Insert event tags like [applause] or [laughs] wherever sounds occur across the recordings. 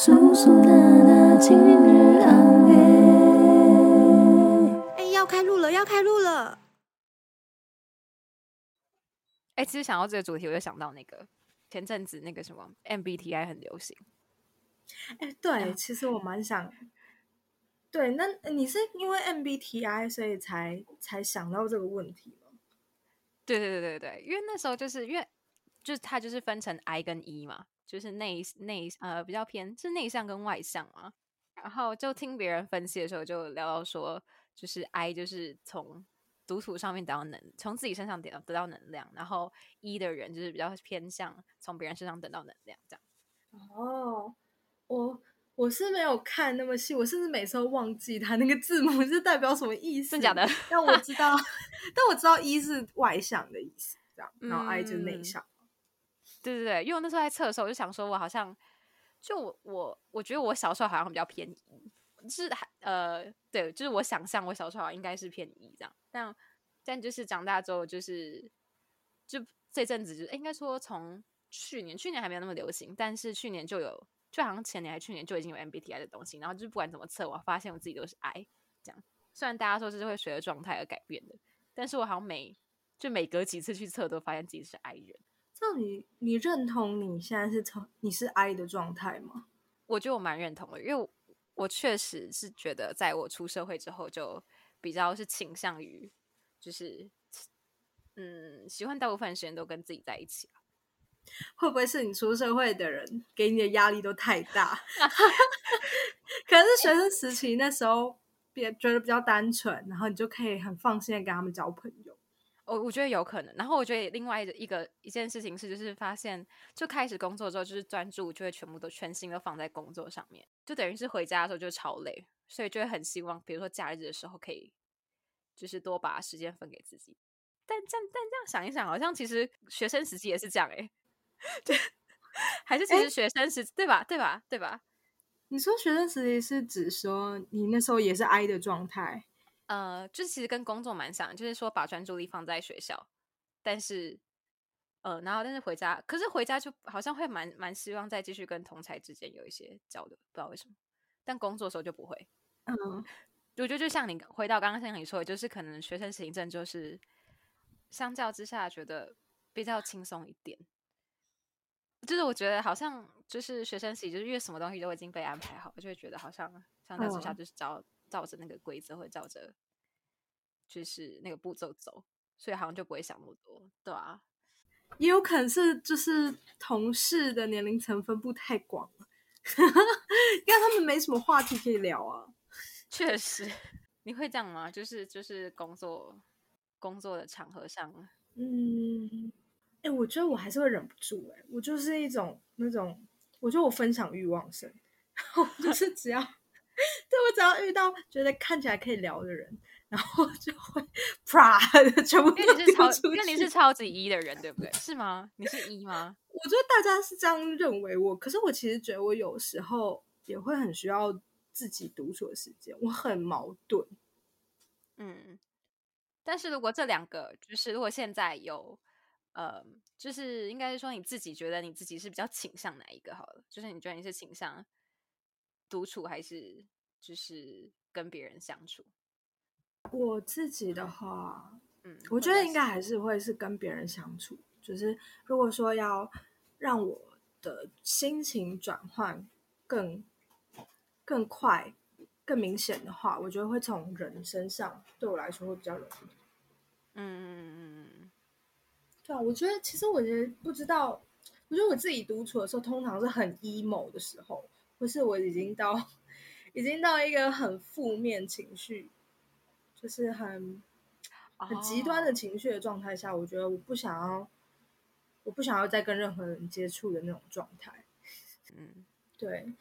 叔叔娜娜今日安慰。哎，要开录了，要开录了！哎、其实想到这个主题，我就想到那个前阵子那个什么 MBTI 很流行，哎，对，其实我蛮想，对，那你是因为 MBTI 所以才才想到这个问题吗？对对对对对，因为那时候就是因为就是它就是分成 I 跟 E 嘛，就是内内呃比较偏是内向跟外向嘛，然后就听别人分析的时候就聊到说，就是 I 就是从独处上面得到能，从自己身上得到得到能量，然后 E 的人就是比较偏向从别人身上得到能量这样。哦，我我是没有看那么细，我甚至每次都忘记它那个字母 [laughs] 是代表什么意思。真假的？但我知道，[laughs] 但我知道 E 是外向的意思，这样，然后 I 就是内嗯向。对对对，因为我那时候在测的时候，我就想说，我好像就我我我觉得我小时候好像比较偏一，就是呃对，就是我想象我小时候好像应该是偏一这样，但但就是长大之后，就是就这阵子就是应该说从去年去年还没有那么流行，但是去年就有，就好像前年还去年就已经有 MBTI 的东西，然后就不管怎么测，我发现我自己都是 I 这样，虽然大家说这是会随着状态而改变的，但是我好像每就每隔几次去测都发现自己是 I 人。这样你你认同你现在是从你是 I 的状态吗？我觉得我蛮认同的，因为我我确实是觉得，在我出社会之后，就比较是倾向于，就是嗯，喜欢大部分时间都跟自己在一起啊。会不会是你出社会的人给你的压力都太大？[laughs] 可能是学生时期那时候别觉得比较单纯，然后你就可以很放心的跟他们交朋友。我我觉得有可能，然后我觉得另外一个一件事情是，就是发现就开始工作之后，就是专注就会全部都全心都放在工作上面，就等于是回家的时候就超累，所以就会很希望，比如说假日的时候可以就是多把时间分给自己。但这样但这样想一想，好像其实学生时期也是这样哎、[laughs] 对，还是其实学生时、对吧对吧对吧？你说学生时期是指说你那时候也是 I 的状态？呃，就是其实跟工作蛮像，就是说把专注力放在学校，但是呃，然后但是回家，可是回家就好像会蛮蛮希望再继续跟同才之间有一些交流，不知道为什么，但工作的时候就不会。嗯，我觉得就像你回到刚刚像你说的，就是可能学生行政就是相较之下觉得比较轻松一点。就是我觉得好像就是学生时期，就是因为什么东西都已经被安排好，就会觉得好像相较之下嗯就是照、照着那个规则，会照着就是那个步骤走，所以好像就不会想那么多，对啊。也有可能是就是同事的年龄层分布太广了，[laughs] 因为他们没什么话题可以聊啊。[laughs] 确实，你会这样吗？就是就是工作工作的场合上，嗯，哎、我觉得我还是会忍不住、哎，我就是一种那种，我觉得我分享欲旺盛，[laughs] 然后就是只要对我只要遇到觉得看起来可以聊的人，然后就会 [laughs] 啪的全部都你是超，丢出因为你去是超级一的人，对不对？是吗？你是一吗？我觉得大家是这样认为我，可是我其实觉得我有时候也会很需要自己独处的时间，我很矛盾。嗯，但是如果这两个，就是如果现在有，呃，就是应该是说你自己觉得你自己是比较倾向哪一个好了？就是你觉得你是倾向独处还是就是跟别人相处？我自己的话，嗯，我觉得应该还是会是跟别人相处，就是如果说要让我的心情转换更更快、更明显的话，我觉得会从人身上对我来说会比较容易。嗯嗯嗯嗯嗯对啊，我觉得其实我觉得不知道，我觉得我自己独处的时候，通常是很 emo 的时候，或是我已经到已经到一个很负面情绪，就是很很极端的哦情绪的状态下，我觉得我不想要，我不想要再跟任何人接触的那种状态。嗯，对，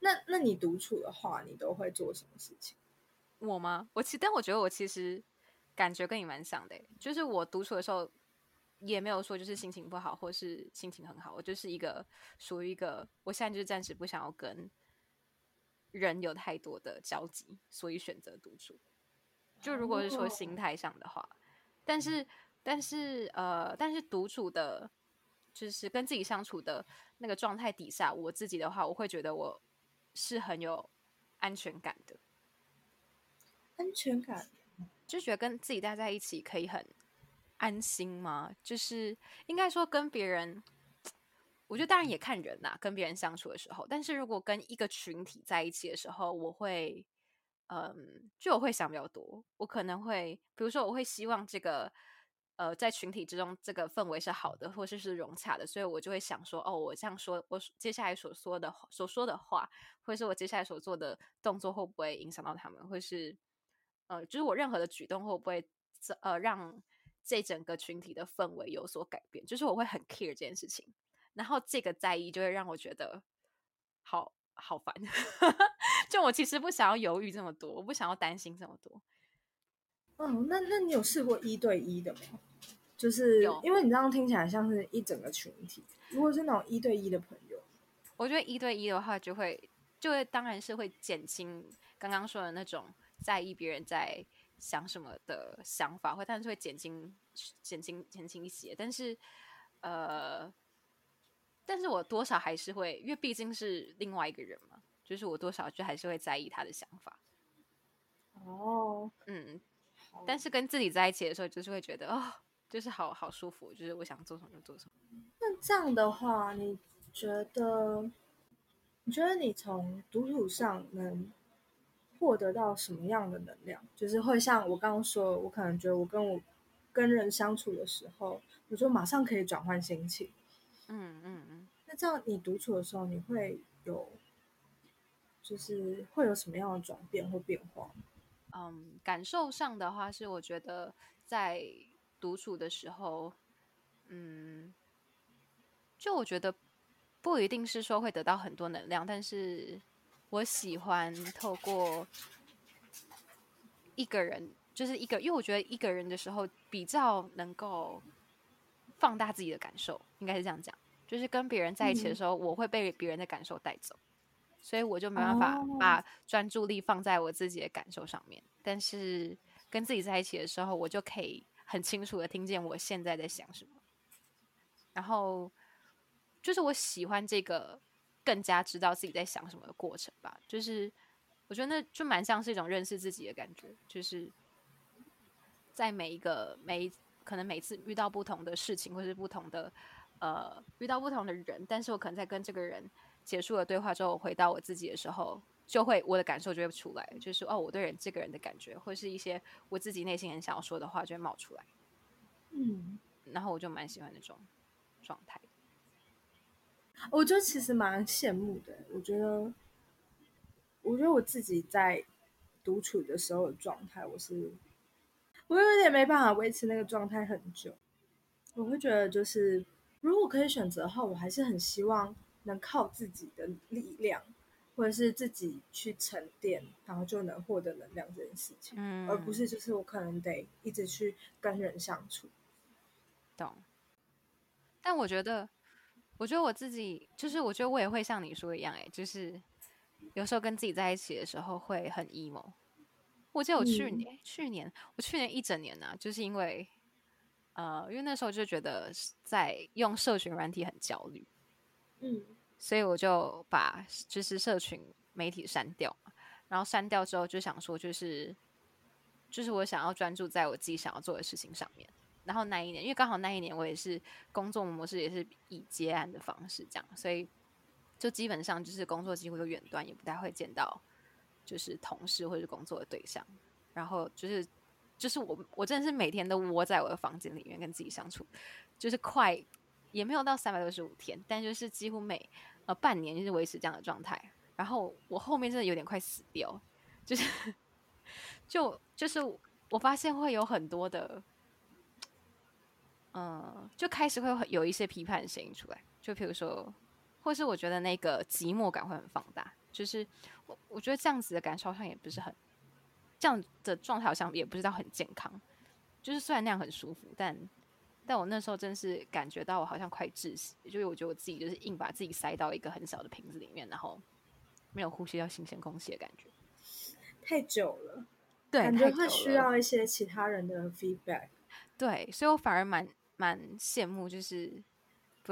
那那你独处的话，你都会做什么事情？我吗？我其但我觉得我其实感觉跟你蛮像的欸，就是我独处的时候也没有说就是心情不好或是心情很好，我就是一个属于一个我现在就是暂时不想要跟人有太多的交集，所以选择独处。就如果是说心哦态上的话，但是但是呃，但是独处的，就是跟自己相处的那个状态底下，我自己的话，我会觉得我是很有安全感的，安全感。就觉得跟自己待在一起可以很安心吗？就是应该说跟别人，我觉得当然也看人呐、跟别人相处的时候，但是如果跟一个群体在一起的时候，我会，嗯，就我会想比较多，我可能会，比如说我会希望这个。呃，在群体之中，这个氛围是好的，或者是融洽的，所以我就会想说，哦，我这样说，我接下来所说的所说的话，或者是我接下来所做的动作，会不会影响到他们，或是呃，就是我任何的举动会不会呃让这整个群体的氛围有所改变？就是我会很 care 这件事情，然后这个在意就会让我觉得好好烦。[laughs] 就我其实不想要犹豫这么多，我不想要担心这么多。哦，那那你有试过一对一的吗？就是因为你这样听起来像是一整个群体，如果是那种一对一的朋友，我觉得一对一的话，就会就会当然是会减轻刚刚说的那种在意别人在想什么的想法，会但是会减轻减轻减轻一些。但是呃，但是我多少还是会，因为毕竟是另外一个人嘛，就是我多少就还是会在意他的想法。哦，嗯，但是跟自己在一起的时候，就是会觉得哦，就是好好舒服，就是我想做什么就做什么。那这样的话，你觉得？你觉得你从独处上能获得到什么样的能量？就是会像我刚刚说，我可能觉得我跟我跟人相处的时候，我就马上可以转换心情。嗯嗯嗯。这样你独处的时候，你会有就是会有什么样的转变或变化？嗯，感受上的话，是我觉得在独处的时候，嗯，就我觉得不一定是说会得到很多能量，但是我喜欢透过一个人，就是一个，因为我觉得一个人的时候比较能够放大自己的感受，应该是这样讲。就是跟别人在一起的嗯时候，我会被别人的感受带走。所以我就没办法哦把专注力放在我自己的感受上面。但是跟自己在一起的时候，我就可以很清楚的听见我现在在想什么。然后就是我喜欢这个更加知道自己在想什么的过程吧。就是我觉得那就蛮像是一种认识自己的感觉，就是在每一个每一可能每次遇到不同的事情，或是不同的呃遇到不同的人，但是我可能在跟这个人结束了对话之后，我回到我自己的时候，就会我的感受就会出来，就是哦，我对人这个人的感觉，或是一些我自己内心很想要说的话，就会冒出来。嗯，然后我就蛮喜欢那种状态。我就其实蛮羡慕的。我觉得，我觉得我自己在独处的时候的状态，我是我有点没办法维持那个状态很久。我会觉得，就是如果可以选择的话，我还是很希望能靠自己的力量，或者是自己去沉淀，然后就能获得能量这件事情，嗯而不是就是我可能得一直去跟人相处。懂。但我觉得，我觉得我自己就是，我觉得我也会像你说的一样、欸，就是有时候跟自己在一起的时候会很 emo。我记得我去嗯年，去年我去年一整年呢、就是因为呃，因为那时候就觉得在用社群软体很焦虑，嗯所以我就把就是社群媒体删掉嘛，然后删掉之后就想说，就是就是我想要专注在我自己想要做的事情上面。然后那一年，因为刚好那一年我也是工作模式也是以接案的方式这样，所以就基本上就是工作几乎都远端，也不太会见到就是同事或者是工作的对象。然后就是就是我我真的是每天都窝在我的房间里面跟自己相处，就是快也没有到三百六十五天，但就是几乎每呃半年就是维持这样的状态。然后我后面真的有点快死掉，就是就就是我发现会有很多的，嗯、就开始会有有一些批判的声音出来，就比如说，或是我觉得那个寂寞感会很放大，就是我我觉得这样子的感受好像也不是很，这样的状态好像也不知道很健康，就是虽然那样很舒服，但但我那时候真是感觉到我好像快窒息，就是我觉得我自己就是硬把自己塞到一个很小的瓶子里面，然后没有呼吸到新鲜空气的感觉。太久了，对感觉会需要一些其他人的 feedback。对，所以我反而蛮蛮羡慕，就是比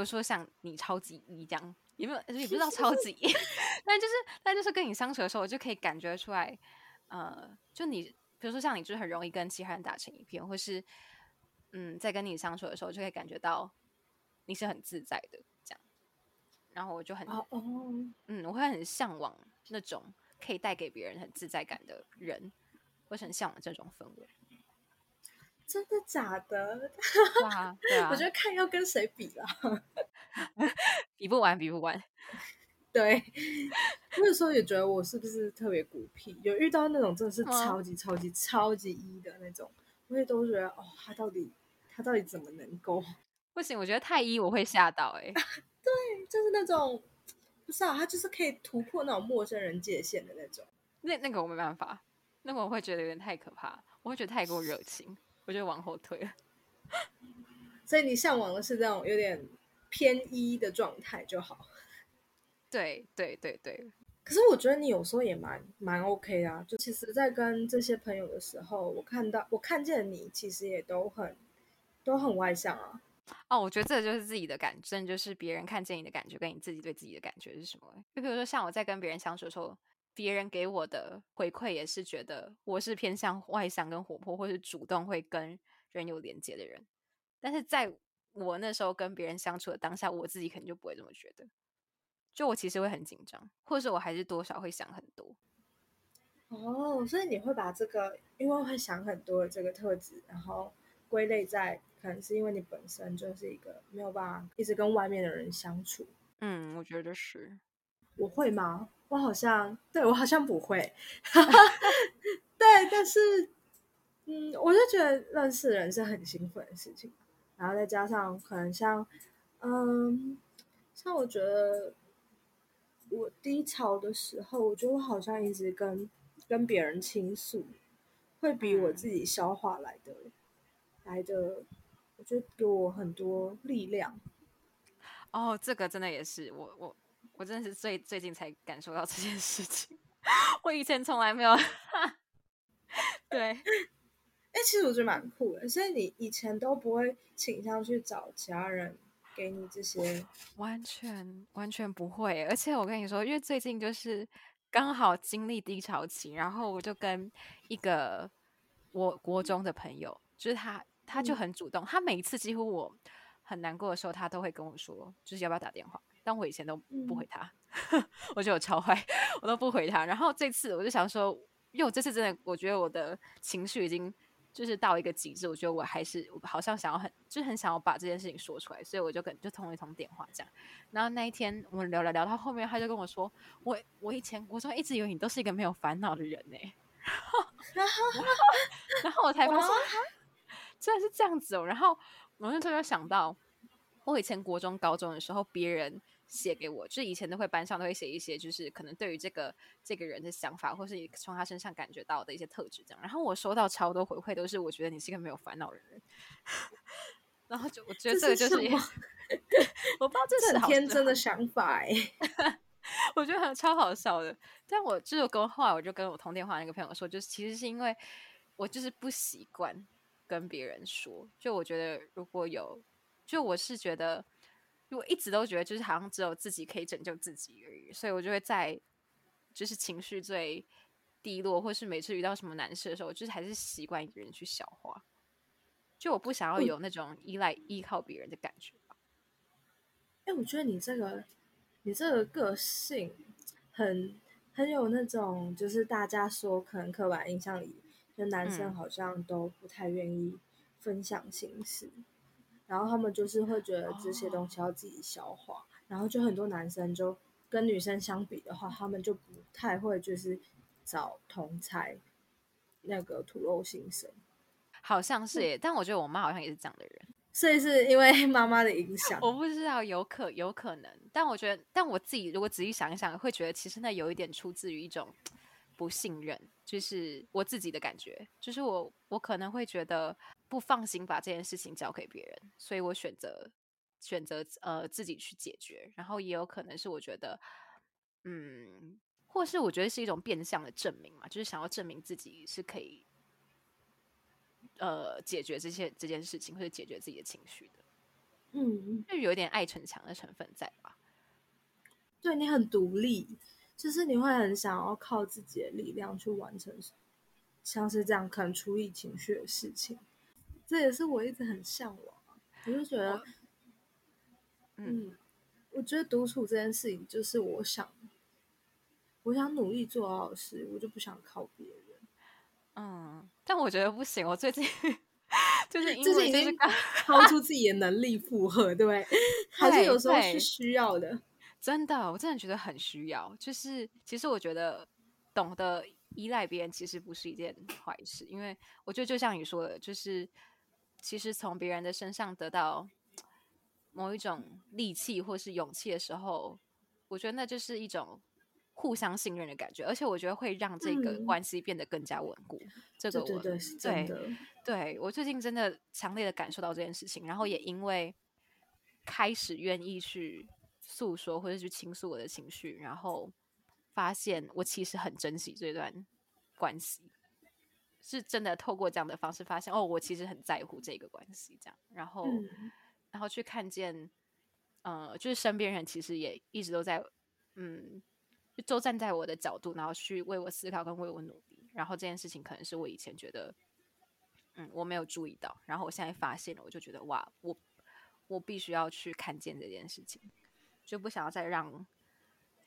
如说像你超级一这样，也没有也不知道 [laughs] 超级，[laughs] 但就是但就是跟你相处的时候，我就可以感觉出来，呃，就你比如说像你，就是很容易跟其他人打成一片，或是嗯，在跟你相处的时候，就可以感觉到你是很自在的这样。然后我就很哦哦，嗯，我会很向往那种可以带给别人很自在感的人，我很向往这种氛围。真的假的？对啊，对啊，[laughs] 我觉得看要跟谁比了。[laughs] 比不完，比不完。对，[laughs] 那个时候也觉得我是不是特别孤僻，有遇到那种真的是嗯超级超级超级一的那种，我也都觉得哦，他到底他到底怎么能够，不行，我觉得太一我会吓到哎、[laughs] 对就是那种不是啊他就是可以突破那种陌生人界限的那种。那那个我没办法，那个我会觉得有点太可怕，我会觉得太过热情，我就往后退了。[laughs] 所以你向往的是这种有点偏一的状态就好。对对对对，可是我觉得你有时候也蛮蛮 OK 啊，就其实，在跟这些朋友的时候，我看到我看见你其实也都很都很外向啊。哦，我觉得这就是自己的感，真的就是别人看见你的感觉，跟你自己对自己的感觉是什么欸。就比如说，像我在跟别人相处的时候，别人给我的回馈也是觉得我是偏向外向跟活泼，或是主动会跟人有连接的人。但是在我那时候跟别人相处的当下，我自己肯定就不会这么觉得。就我其实会很紧张，或者是我还是多少会想很多。哦，所以你会把这个因为会想很多的这个特质，然后归类在可能是因为你本身就是一个没有办法一直跟外面的人相处。嗯，我觉得是。我会吗？我好像对我好像不会。[laughs] 对，但是嗯，我就觉得认识人是很兴奋的事情，然后再加上可能像嗯，像我觉得我低潮的时候，我觉得我好像一直跟跟别人倾诉，会比我嗯自己消化来的、来的，我觉得给我很多力量。哦，这个真的也是我我我真的是最最近才感受到这件事情，[laughs] 我以前从来没有。[laughs] 对，[laughs] 哎、其实我觉得蛮酷的，所以你以前都不会倾向去找其他人给你这些，完全完全不会。而且我跟你说，因为最近就是刚好经历低潮期，然后我就跟一个我国中的朋友，就是他，他就嗯很主动，他每一次几乎我很难过的时候，他都会跟我说，就是要不要打电话。但我以前都不回嗯他，[laughs] 我觉得我超坏，我都不回他。然后这次我就想说，因为我这次真的，我觉得我的情绪已经就是到一个极致，我觉得我还是我好像想要很，就是很想要把这件事情说出来，所以我就跟就通了一通电话这样。然后那一天我们聊聊聊到后面，他就跟我说，我我以前我说一直以为你都是一个没有烦恼的人呢、[laughs] [laughs] 然后我才发现，真的是这样子哦。然后我那时候就想到，我以前国中、高中的时候，别人写给我，就是以前都会班上都会写一些，就是可能对于这个这个人的想法，或是你从他身上感觉到的一些特质这样。然后我收到超多回馈，都是我觉得你是一个没有烦恼的人。[laughs] 然后就我觉得这这个就是是 [laughs] 我不知道这是天真的想法哎、[laughs] 我觉得很超好笑的。但我就是跟后来我就跟我通电话那个朋友说，就是其实是因为我就是不习惯跟别人说，就我觉得如果有，就我是觉得，我一直都觉得就是好像只有自己可以拯救自己而已，所以我就会在就是情绪最低落，或是每次遇到什么难事的时候，我就是还是习惯一个人去消化。就我不想要嗯有那种依赖、依靠别人的感觉吧。哎、我觉得你这个你这个个性很很有那种，就是大家说可能刻板印象里，就男生嗯好像都不太愿意分享心事，然后他们就是会觉得这些东西要自己消化，然后就很多男生就跟女生相比的话，他们就不太会就是找同才那个吐露心声。好像是耶，但我觉得我妈好像也是这样的人。所以是因为妈妈的影响，我不知道，有可有可能，但我觉得，但我自己如果仔细想一想，会觉得其实那有一点出自于一种不信任，就是我自己的感觉，就是我我可能会觉得不放心把这件事情交给别人，所以我选择选择呃自己去解决，然后也有可能是我觉得，嗯，或是我觉得是一种变相的证明嘛，就是想要证明自己是可以。呃，解决这些这件事情，或者解决自己的情绪的。嗯，就有一点爱逞强的成分在吧？对你很独立，就是你会很想要靠自己的力量去完成，像是这样可能处理情绪的事情，这也是我一直很向往啊。我就觉得我，嗯嗯，我觉得独处这件事情就是我想，我想努力做好的事，我就不想靠别人。嗯，但我觉得不行，我最近 [laughs] 就是因就是已经超出自己的能力负荷，对不对？[laughs] 还是有时候是需要的。真的，我真的觉得很需要。就是其实我觉得懂得依赖别人其实不是一件坏事，因为我觉得就像你说的，就是其实从别人的身上得到某一种力气或是勇气的时候，我觉得那就是一种互相信任的感觉，而且我觉得会让这个嗯关系变得更加稳固。这个我对对对，是对。对我最近真的强烈的感受到这件事情，然后也因为开始愿意去诉说或者去倾诉我的情绪，然后发现我其实很珍惜这段关系，是真的透过这样的方式发现哦，我其实很在乎这个关系，这样，然后、嗯。然后去看见，呃，就是身边人其实也一直都在，嗯，就都站在我的角度，然后去为我思考跟为我努力。然后这件事情可能是我以前觉得，嗯，我没有注意到，然后我现在发现了，我就觉得哇，我我必须要去看见这件事情，就不想要再让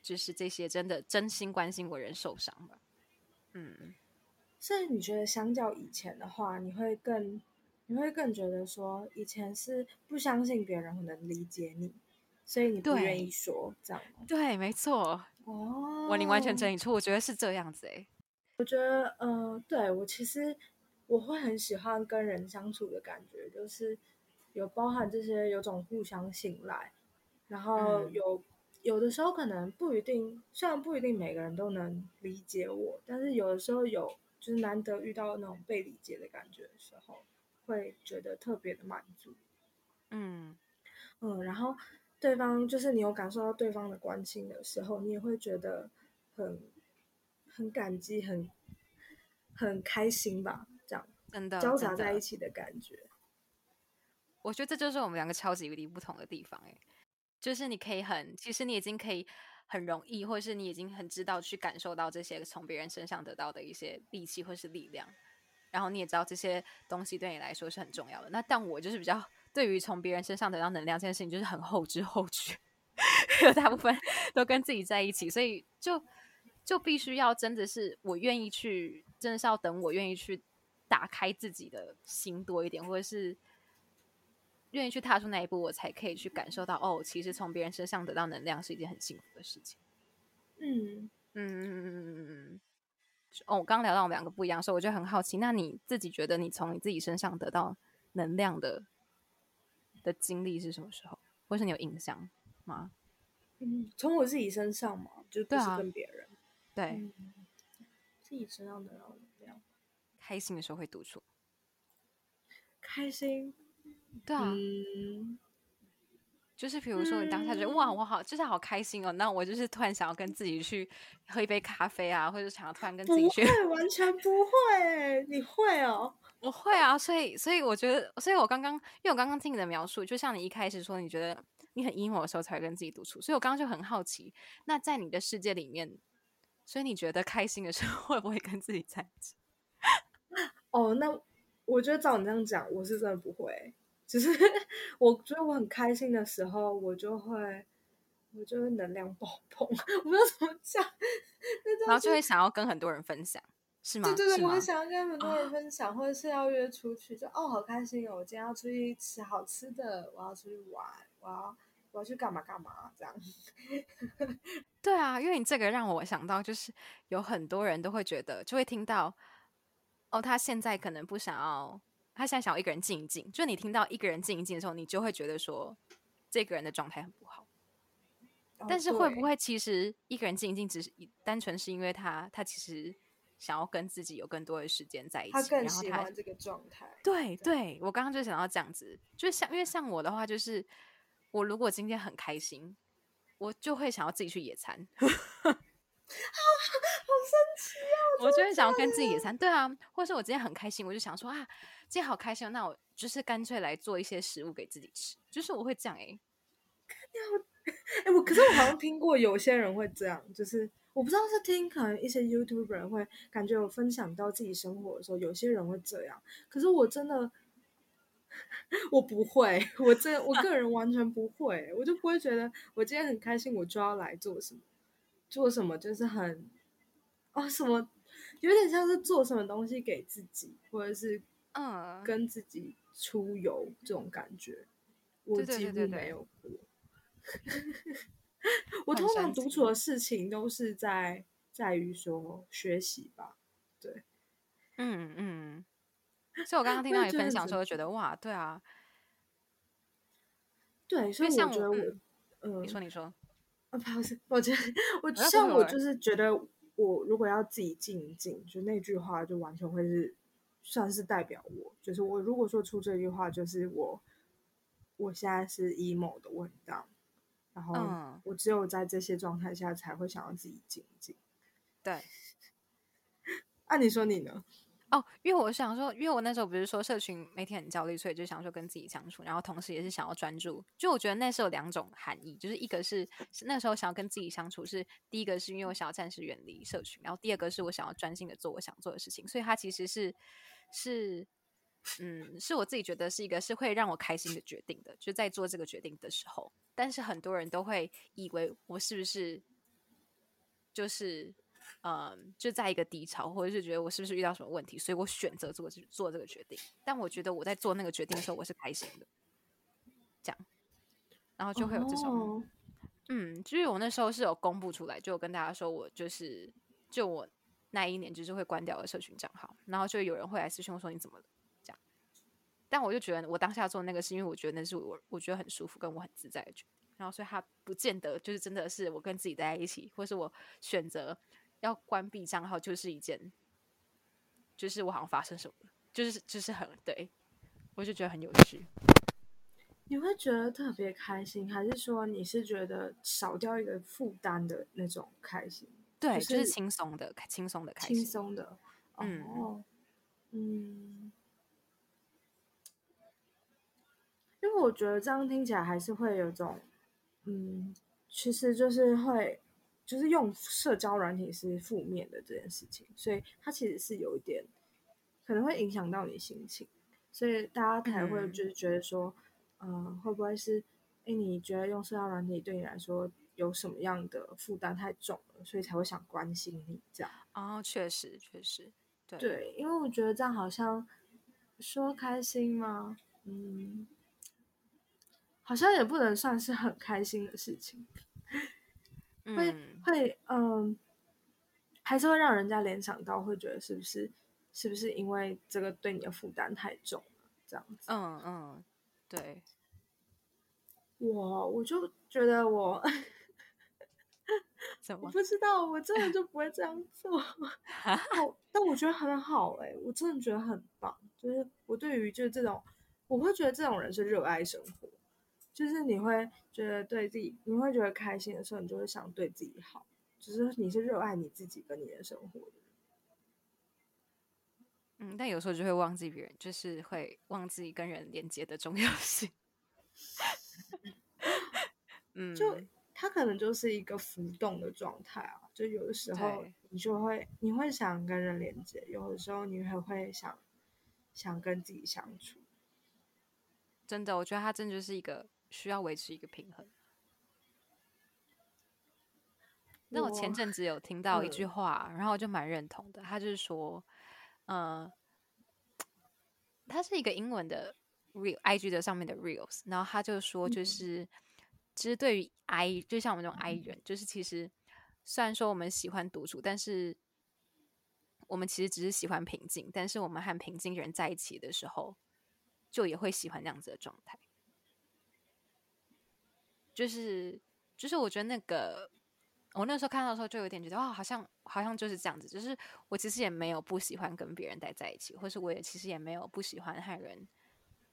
就是这些真的真心关心我人受伤吧。嗯，所以你觉得相较以前的话，你会更你会更觉得说，以前是不相信别人能理解你，所以你不愿意说这样吗？对，没错，哦，我你完全整理出，我觉得是这样子诶、呃，对我其实我会很喜欢跟人相处的感觉，就是有包含这些有种互相信赖，然后嗯有、有的时候可能不一定，虽然不一定每个人都能理解我，但是有的时候有就是难得遇到那种被理解的感觉的时候，会觉得特别的满足。嗯，嗯，然后对方就是你有感受到对方的关心的时候，你也会觉得很很感激，很很开心吧，这样真的交杂在一起的感觉。我觉得这就是我们两个超级无敌不同的地方诶，就是你可以很，其实你已经可以很容易，或者是你已经很知道去感受到这些从别人身上得到的一些力气或是力量，然后你也知道这些东西对你来说是很重要的。那但我就是比较对于从别人身上得到能量这件事情，就是很后知后觉，[laughs] 大部分都跟自己在一起，所以就就必须要真的是我愿意去，真的是要等我愿意去打开自己的心多一点，或者是。愿意去踏出那一步，我才可以去感受到哦，其实从别人身上得到能量是一件很幸福的事情。嗯，嗯嗯嗯嗯嗯嗯。哦，我刚刚聊到我们两个不一样，所以我就很好奇，那你自己觉得你从你自己身上得到能量的的经历是什么时候，或是你有印象吗？嗯，从我自己身上嘛，就不是对啊跟别人，对，嗯，自己身上得到能量，开心的时候会独处。开心，对啊，嗯，就是比如说你当下觉得、哇，我好就是好开心哦，那我就是突然想要跟自己去喝一杯咖啡啊，或者想要突然跟自己去不会，完全不会，你会哦，我会啊，所以所以我觉得，所以我刚刚，因为我刚刚听你的描述，就像你一开始说，你觉得你很 emo 的时候才会跟自己独处，所以我刚刚就很好奇，那在你的世界里面，所以你觉得开心的时候会不会跟自己在一起？哦，那我觉得照你这样讲，我是真的不会。只是我觉得我很开心的时候，我就会，我就会能量爆棚，[laughs] 我不知道怎么讲。然后就会想要跟很多人分享，是吗？对对对，我想要跟很多啊人 [laughs] 分享，或者是要约出去，就哦好开心哦，我今天要出去吃好吃的，我要出去玩，我要我要去干嘛干嘛这样。[laughs] 对啊，因为你这个让我想到，就是有很多人都会觉得，就会听到，哦，他现在可能不想要，他现在想要一个人静一静。就你听到一个人静一静的时候，你就会觉得说，这个人的状态很不好。哦但是会不会其实一个人静一静，只是单纯是因为他他其实想要跟自己有更多的时间在一起，他更然后他喜欢这个状态？对对，我刚刚就想到这样子，就是像因为像我的话，就是我如果今天很开心，我就会想要自己去野餐，好 [laughs] 神奇啊！我就会想要跟自己野餐。对啊，或者是我今天很开心，我就想说啊，今天好开心哦，那我就是干脆来做一些食物给自己吃，就是我会这样哎、[laughs] 哎、我可是我好像听过有些人会这样，就是我不知道是听可能一些 YouTuber 会感觉有分享到自己生活的时候，有些人会这样，可是我真的 [laughs] 我不会，我这我个人完全不会，我就不会觉得我今天很开心，我就要来做什么，做什么就是很哦什么，有点像是做什么东西给自己，或者是嗯，跟自己出游这种感觉，我几乎没有过。[laughs] 我通常独处的事情都是在在于说学习吧，对，嗯嗯。所以我刚刚听到你分享的时候，觉得哇，对啊，对，所以我觉得我，嗯，你说你说，啊，不好意思，我觉得我像我就是觉得我如果要自己静一静，就那句话就完全会是算是代表我，就是我如果说出这句话，就是我我现在是 emo 的，我很 down，然后嗯我只有在这些状态下才会想要自己静一静。对。按、[laughs] 你说你呢？哦，因为我想说，因为我那时候不是说社群媒体很焦虑，所以就想说跟自己相处，然后同时也是想要专注。就我觉得那是有两种含义，就是一个是是那时候想要跟自己相处，是第一个是因为我想要暂时远离社群，然后第二个是我想要专心的做我想做的事情，所以它其实是是嗯，是我自己觉得是一个是会让我开心的决定的，就在做这个决定的时候，但是很多人都会以为我是不是就是。嗯，就在一个低潮，或者是觉得我是不是遇到什么问题，所以我选择做这做这个决定。但我觉得我在做那个决定的时候，我是开心的，这样，然后就会有这种，哦嗯，就是我那时候是有公布出来，就有跟大家说我就是，就我那一年就是会关掉的社群账号，然后就有人会来私信我说你怎么了，这样。但我就觉得我当下做那个是因为我觉得那是我我觉得很舒服跟我很自在的决定，然后所以他不见得就是真的是我跟自己待在一起，或是我选择要关闭账号，就是一件，就是我好像发生什么了，就是就是很对，我就觉得很有趣。你会觉得特别开心，还是说你是觉得少掉一个负担的那种开心？对，就就是是轻松的，轻松的开心轻。松的。嗯哦，嗯，因为我觉得这样听起来还是会有种，嗯，其实就是会，就是用社交软体是负面的这件事情，所以它其实是有一点可能会影响到你心情，所以大家才会嗯就是觉得说，嗯、会不会是，哎，你觉得用社交软体对你来说有什么样的负担太重了，所以才会想关心你这样。哦，确实确实，对对，因为我觉得这样好像说开心吗？嗯，好像也不能算是很开心的事情，会、嗯，会嗯，还是会让人家联想到，会觉得是不是是不是因为这个对你的负担太重了，这样子。嗯嗯，对，我我就觉得我怎么？我不知道，我真的就不会这样做。[laughs] 好，但我觉得很好哎、我真的觉得很棒。就是我对于就是这种，我会觉得这种人是热爱生活，就是你会觉得对自己，你会觉得开心的时候，你就会想对自己好，就是你是热爱你自己跟你的生活。嗯，但有时候就会忘记别人，就是会忘记跟人连接的重要性。[laughs] 嗯，就他可能就是一个浮动的状态啊，就有的时候你就会你会想跟人连接，有的时候你还会想想跟自己相处。真的，我觉得他真的就是一个需要维持一个平衡。那我前阵子有听到一句嗯话，然后我就蛮认同的。他就是说，呃，他是一个英文的 real IG 的上面的 reels，然后他就说，就嗯是其实对于 I，就像我们这种 I 人，就是其实虽然说我们喜欢独处，但是我们其实只是喜欢平静，但是我们和平静人在一起的时候，就也会喜欢那样子的状态。就是就是，我觉得那个我那时候看到的时候，就有点觉得哦，好像好像就是这样子。就是我其实也没有不喜欢跟别人待在一起，或是我也其实也没有不喜欢和人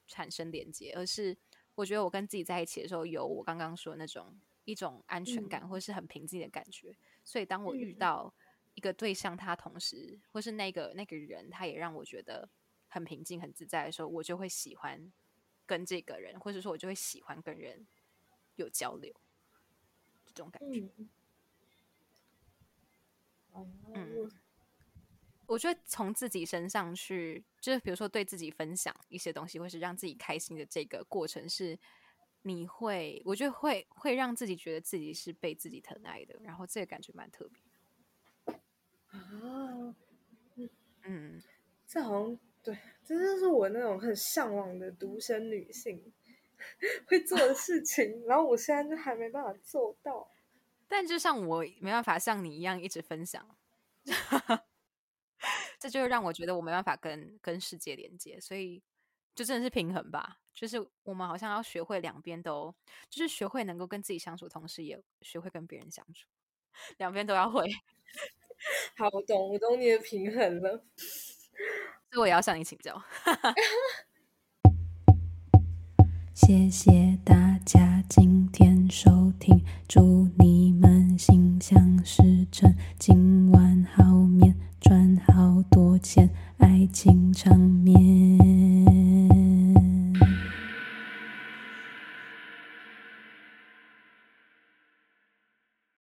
产生连接，而是我觉得我跟自己在一起的时候，有我刚刚说的那种一种安全感，嗯或是很平静的感觉。所以当我遇嗯到一个对象，他同时或是那个那个人，他也让我觉得很平静、很自在的时候，我就会喜欢跟这个人，或者说我就会喜欢跟人有交流。这种感觉。嗯，我觉得从自己身上去，就是比如说对自己分享一些东西，或是让自己开心的这个过程，是你会，我觉得会会让自己觉得自己是被自己疼爱的，然后这个感觉蛮特别。啊，嗯，这好像对，这就是我那种很向往的独生女性 [laughs] 会做的事情，然后我现在就还没办法做到。但就像我没办法像你一样一直分享，[laughs] 这就让我觉得我没办法跟跟世界连接，所以就真的是平衡吧。就是我们好像要学会两边都，就是学会能够跟自己相处，同时也学会跟别人相处，两边都要会。好，我懂，我懂你的平衡了。[laughs] 所以我也要向你请教。谢谢大家今天收听，祝你们心想事成，今晚好眠，赚好多钱，爱情长眠。